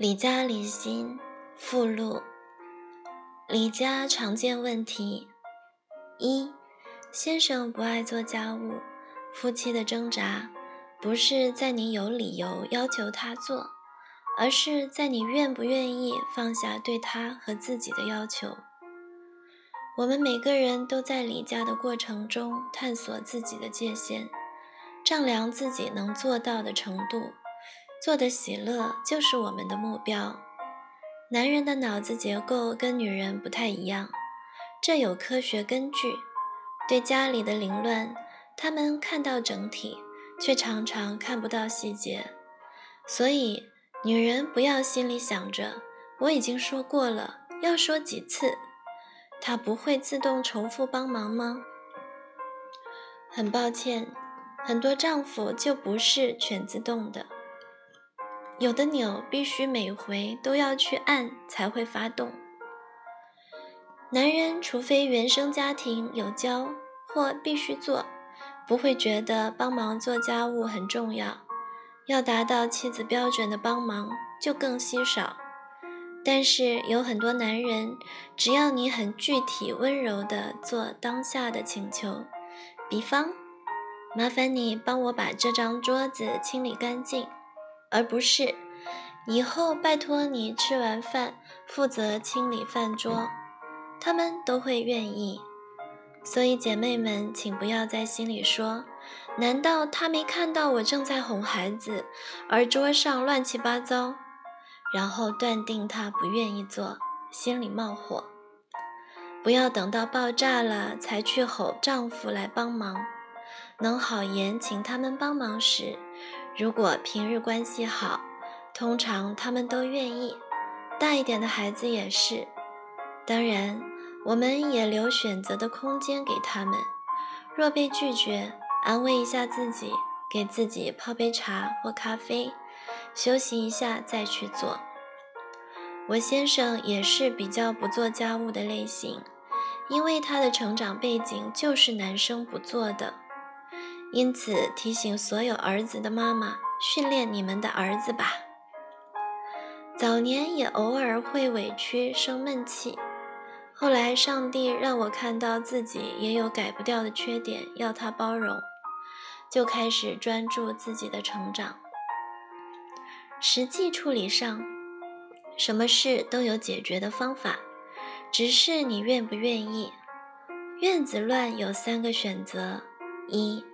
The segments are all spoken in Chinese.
李家离心附录。李家常见问题：一、先生不爱做家务，夫妻的挣扎不是在你有理由要求他做，而是在你愿不愿意放下对他和自己的要求。我们每个人都在离家的过程中探索自己的界限，丈量自己能做到的程度。做的喜乐就是我们的目标。男人的脑子结构跟女人不太一样，这有科学根据。对家里的凌乱，他们看到整体，却常常看不到细节。所以，女人不要心里想着我已经说过了，要说几次？他不会自动重复帮忙吗？很抱歉，很多丈夫就不是全自动的。有的钮必须每回都要去按才会发动。男人除非原生家庭有教或必须做，不会觉得帮忙做家务很重要。要达到妻子标准的帮忙就更稀少。但是有很多男人，只要你很具体温柔地做当下的请求，比方，麻烦你帮我把这张桌子清理干净。而不是，以后拜托你吃完饭负责清理饭桌，他们都会愿意。所以姐妹们，请不要在心里说：“难道他没看到我正在哄孩子，而桌上乱七八糟？”然后断定他不愿意做，心里冒火。不要等到爆炸了才去吼丈夫来帮忙。能好言请他们帮忙时。如果平日关系好，通常他们都愿意。大一点的孩子也是。当然，我们也留选择的空间给他们。若被拒绝，安慰一下自己，给自己泡杯茶或咖啡，休息一下再去做。我先生也是比较不做家务的类型，因为他的成长背景就是男生不做的。因此，提醒所有儿子的妈妈，训练你们的儿子吧。早年也偶尔会委屈生闷气，后来上帝让我看到自己也有改不掉的缺点，要他包容，就开始专注自己的成长。实际处理上，什么事都有解决的方法，只是你愿不愿意。院子乱有三个选择：一。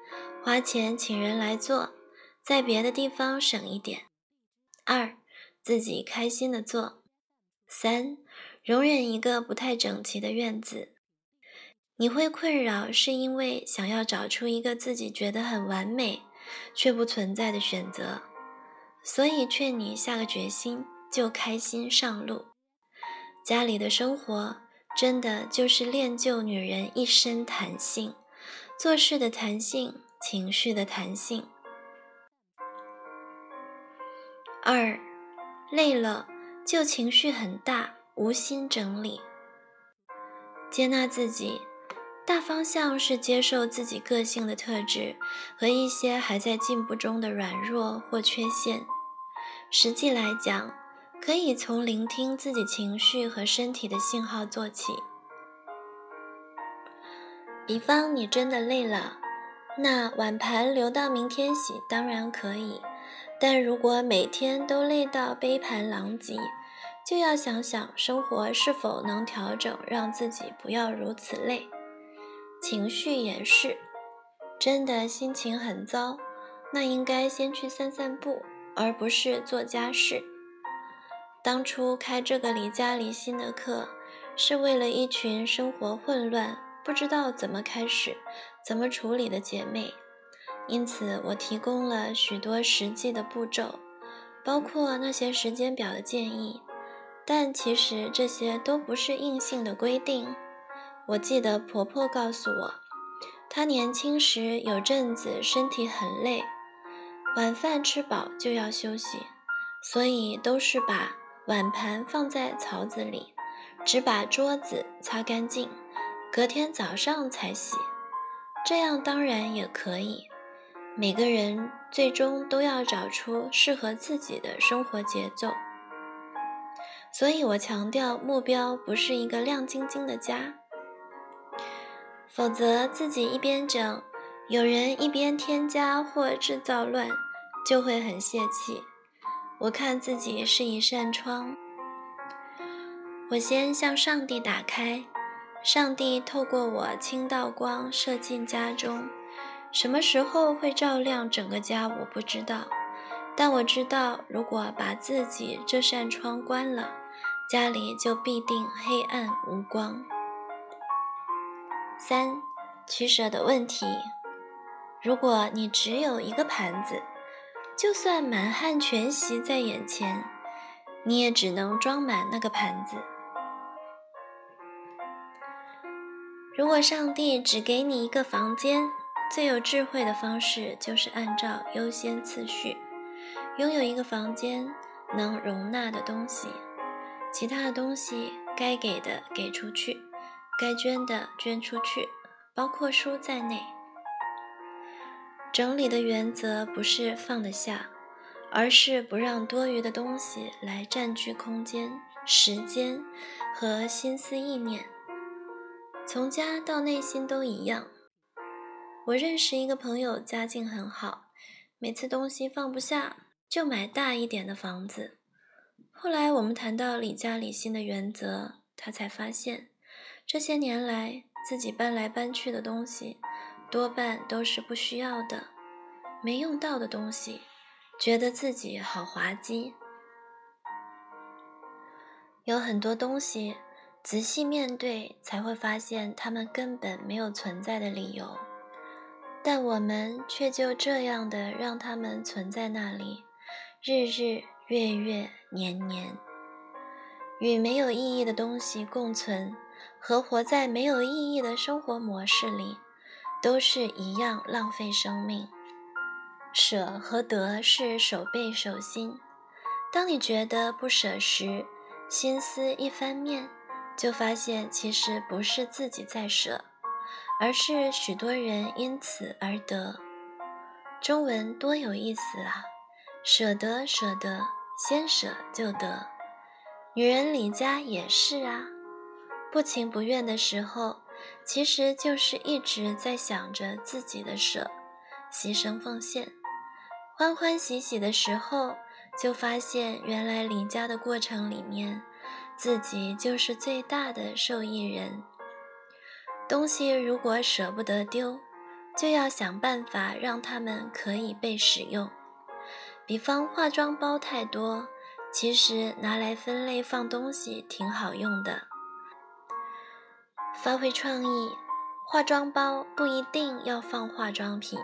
花钱请人来做，在别的地方省一点。二，自己开心的做。三，容忍一个不太整齐的院子。你会困扰，是因为想要找出一个自己觉得很完美却不存在的选择，所以劝你下个决心，就开心上路。家里的生活真的就是练就女人一身弹性，做事的弹性。情绪的弹性。二，累了就情绪很大，无心整理。接纳自己，大方向是接受自己个性的特质和一些还在进步中的软弱或缺陷。实际来讲，可以从聆听自己情绪和身体的信号做起。比方，你真的累了。那碗盘留到明天洗当然可以，但如果每天都累到杯盘狼藉，就要想想生活是否能调整，让自己不要如此累。情绪也是，真的心情很糟，那应该先去散散步，而不是做家事。当初开这个离家离心的课，是为了一群生活混乱。不知道怎么开始，怎么处理的姐妹，因此我提供了许多实际的步骤，包括那些时间表的建议。但其实这些都不是硬性的规定。我记得婆婆告诉我，她年轻时有阵子身体很累，晚饭吃饱就要休息，所以都是把碗盘放在槽子里，只把桌子擦干净。隔天早上才洗，这样当然也可以。每个人最终都要找出适合自己的生活节奏。所以我强调，目标不是一个亮晶晶的家，否则自己一边整，有人一边添加或制造乱，就会很泄气。我看自己是一扇窗，我先向上帝打开，上帝透过我倾倒光射进家中。什么时候会照亮整个家，我不知道。但我知道，如果把自己这扇窗关了，家里就必定黑暗无光。三，取舍的问题。如果你只有一个盘子，就算满汉全席在眼前，你也只能装满那个盘子。如果上帝只给你一个房间，最有智慧的方式就是按照优先次序，拥有一个房间能容纳的东西，其他的东西该给的给出去，该捐的捐出去，包括书在内。整理的原则不是放得下，而是不让多余的东西来占据空间、时间和心思意念。从家到内心都一样。我认识一个朋友，家境很好，每次东西放不下，就买大一点的房子。后来我们谈到理家理心的原则，他才发现，这些年来自己搬来搬去的东西，多半都是不需要的、没用到的东西，觉得自己好滑稽。有很多东西，仔细面对才会发现，它们根本没有存在的理由。但我们却就这样的让他们存在那里，日日月月年年，与没有意义的东西共存，和活在没有意义的生活模式里，都是一样浪费生命。舍和得是手背手心。当你觉得不舍时，心思一翻面，就发现其实不是自己在舍。而是许多人因此而得。中文多有意思啊！舍得，舍得，先舍就得。女人离家也是啊，不情不愿的时候，其实就是一直在想着自己的舍，牺牲奉献；欢欢喜喜的时候，就发现原来离家的过程里面，自己就是最大的受益人。东西如果舍不得丢，就要想办法让它们可以被使用。比方化妆包太多，其实拿来分类放东西挺好用的。发挥创意，化妆包不一定要放化妆品，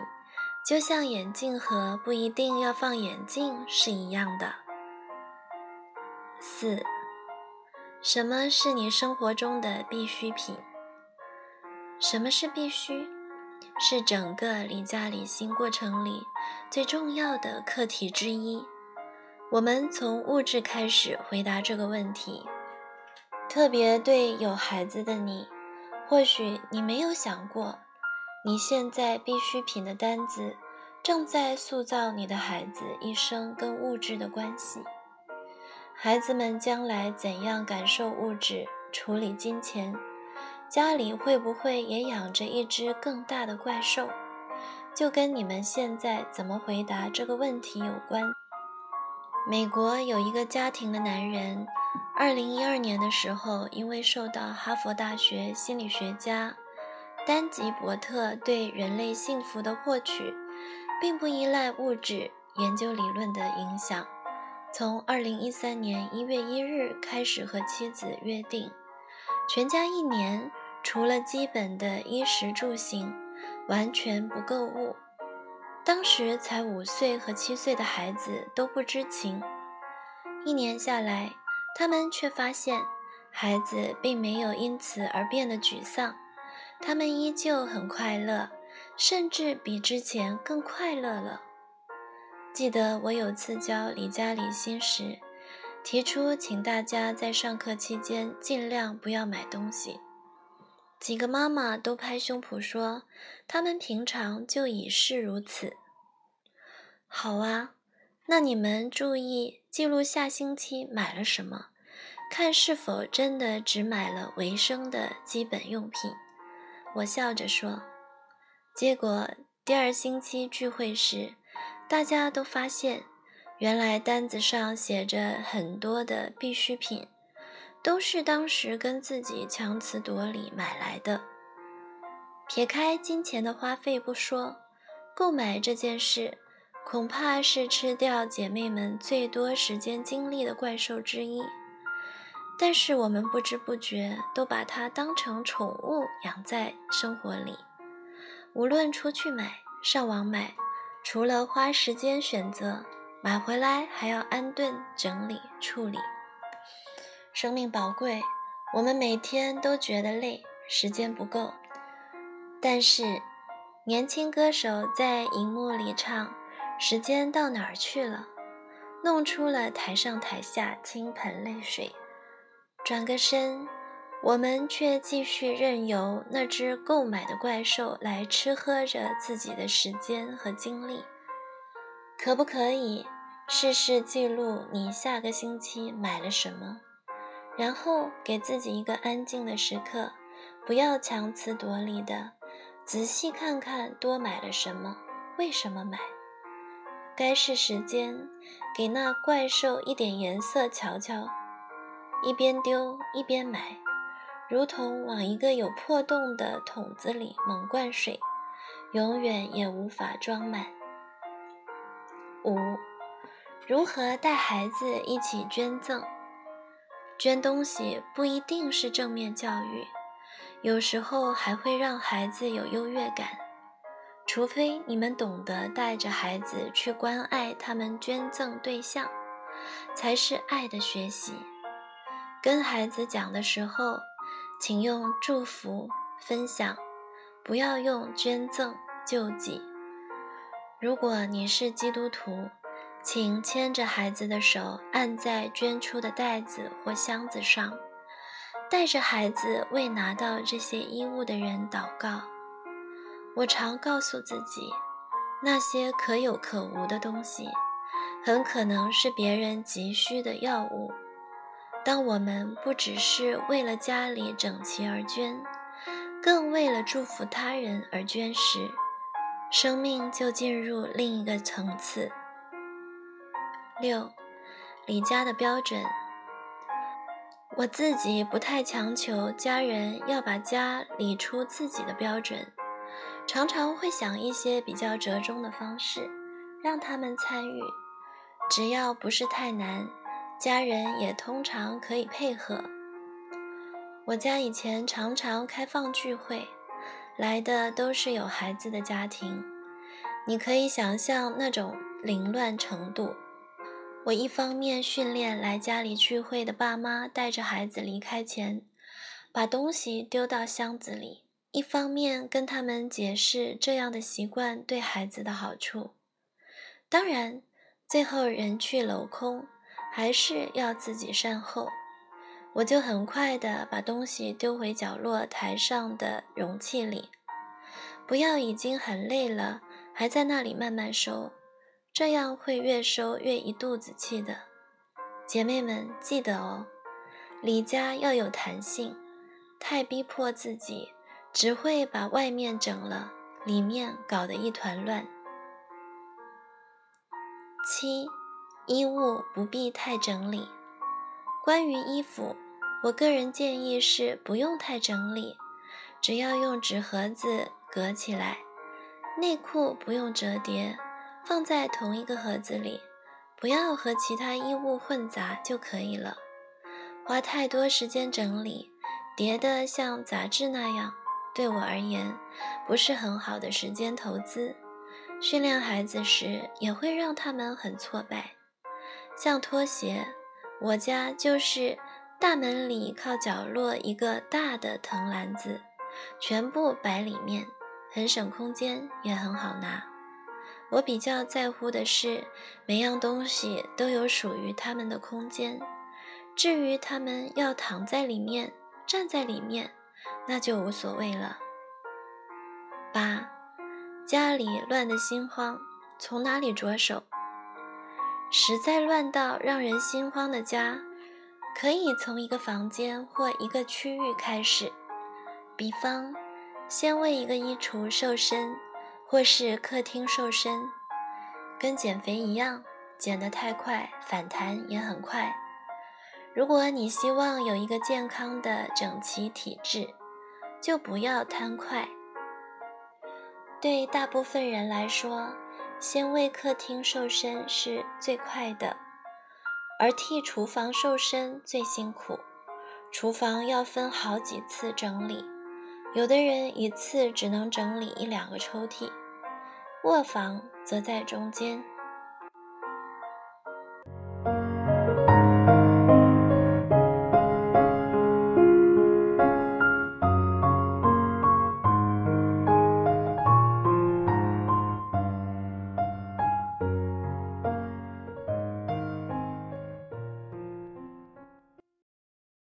就像眼镜盒不一定要放眼镜是一样的。四，什么是你生活中的必需品？什么是必须？是整个离家理心过程里最重要的课题之一。我们从物质开始回答这个问题。特别对有孩子的你，或许你没有想过，你现在必需品的单子正在塑造你的孩子一生跟物质的关系。孩子们将来怎样感受物质、处理金钱？家里会不会也养着一只更大的怪兽？就跟你们现在怎么回答这个问题有关。美国有一个家庭的男人，二零一二年的时候，因为受到哈佛大学心理学家丹吉伯特对人类幸福的获取，并不依赖物质研究理论的影响，从二零一三年一月一日开始和妻子约定，全家一年。除了基本的衣食住行，完全不购物。当时才五岁和七岁的孩子都不知情。一年下来，他们却发现孩子并没有因此而变得沮丧，他们依旧很快乐，甚至比之前更快乐了。记得我有次教李家李欣时，提出请大家在上课期间尽量不要买东西。几个妈妈都拍胸脯说：“他们平常就已是如此。”好啊，那你们注意记录下星期买了什么，看是否真的只买了维生的基本用品。我笑着说。结果第二星期聚会时，大家都发现，原来单子上写着很多的必需品，都是当时跟自己强词夺理买来的。撇开金钱的花费不说，购买这件事。恐怕是吃掉姐妹们最多时间精力的怪兽之一，但是我们不知不觉都把它当成宠物养在生活里。无论出去买、上网买，除了花时间选择，买回来还要安顿、整理、处理。生命宝贵，我们每天都觉得累，时间不够。但是，年轻歌手在荧幕里唱。时间到哪儿去了？弄出了台上台下倾盆泪水。转个身，我们却继续任由那只购买的怪兽来吃喝着自己的时间和精力。可不可以试试记录你下个星期买了什么？然后给自己一个安静的时刻，不要强词夺理的，仔细看看多买了什么，为什么买。该是时间给那怪兽一点颜色瞧瞧，一边丢一边买，如同往一个有破洞的桶子里猛灌水，永远也无法装满。五，如何带孩子一起捐赠？捐东西不一定是正面教育，有时候还会让孩子有优越感。除非你们懂得带着孩子去关爱他们捐赠对象，才是爱的学习。跟孩子讲的时候，请用祝福、分享，不要用捐赠、救济。如果你是基督徒，请牵着孩子的手，按在捐出的袋子或箱子上，带着孩子为拿到这些衣物的人祷告。我常告诉自己，那些可有可无的东西，很可能是别人急需的药物。当我们不只是为了家里整齐而捐，更为了祝福他人而捐时，生命就进入另一个层次。六，李家的标准，我自己不太强求家人要把家理出自己的标准。常常会想一些比较折中的方式，让他们参与。只要不是太难，家人也通常可以配合。我家以前常常开放聚会，来的都是有孩子的家庭。你可以想象那种凌乱程度。我一方面训练来家里聚会的爸妈带着孩子离开前，把东西丢到箱子里。一方面跟他们解释这样的习惯对孩子的好处，当然，最后人去楼空，还是要自己善后。我就很快的把东西丢回角落台上的容器里，不要已经很累了，还在那里慢慢收，这样会越收越一肚子气的。姐妹们记得哦，离家要有弹性，太逼迫自己。只会把外面整了，里面搞得一团乱。七，衣物不必太整理。关于衣服，我个人建议是不用太整理，只要用纸盒子隔起来。内裤不用折叠，放在同一个盒子里，不要和其他衣物混杂就可以了。花太多时间整理，叠得像杂志那样。对我而言，不是很好的时间投资。训练孩子时，也会让他们很挫败。像拖鞋，我家就是大门里靠角落一个大的藤篮子，全部摆里面，很省空间，也很好拿。我比较在乎的是，每样东西都有属于他们的空间。至于他们要躺在里面，站在里面。那就无所谓了。八，家里乱得心慌，从哪里着手？实在乱到让人心慌的家，可以从一个房间或一个区域开始，比方，先为一个衣橱瘦身，或是客厅瘦身，跟减肥一样，减得太快，反弹也很快。如果你希望有一个健康的整齐体质，就不要贪快。对大部分人来说，先为客厅瘦身是最快的。而替厨房瘦身最辛苦，厨房要分好几次整理，有的人一次只能整理一两个抽屉，卧房则在中间。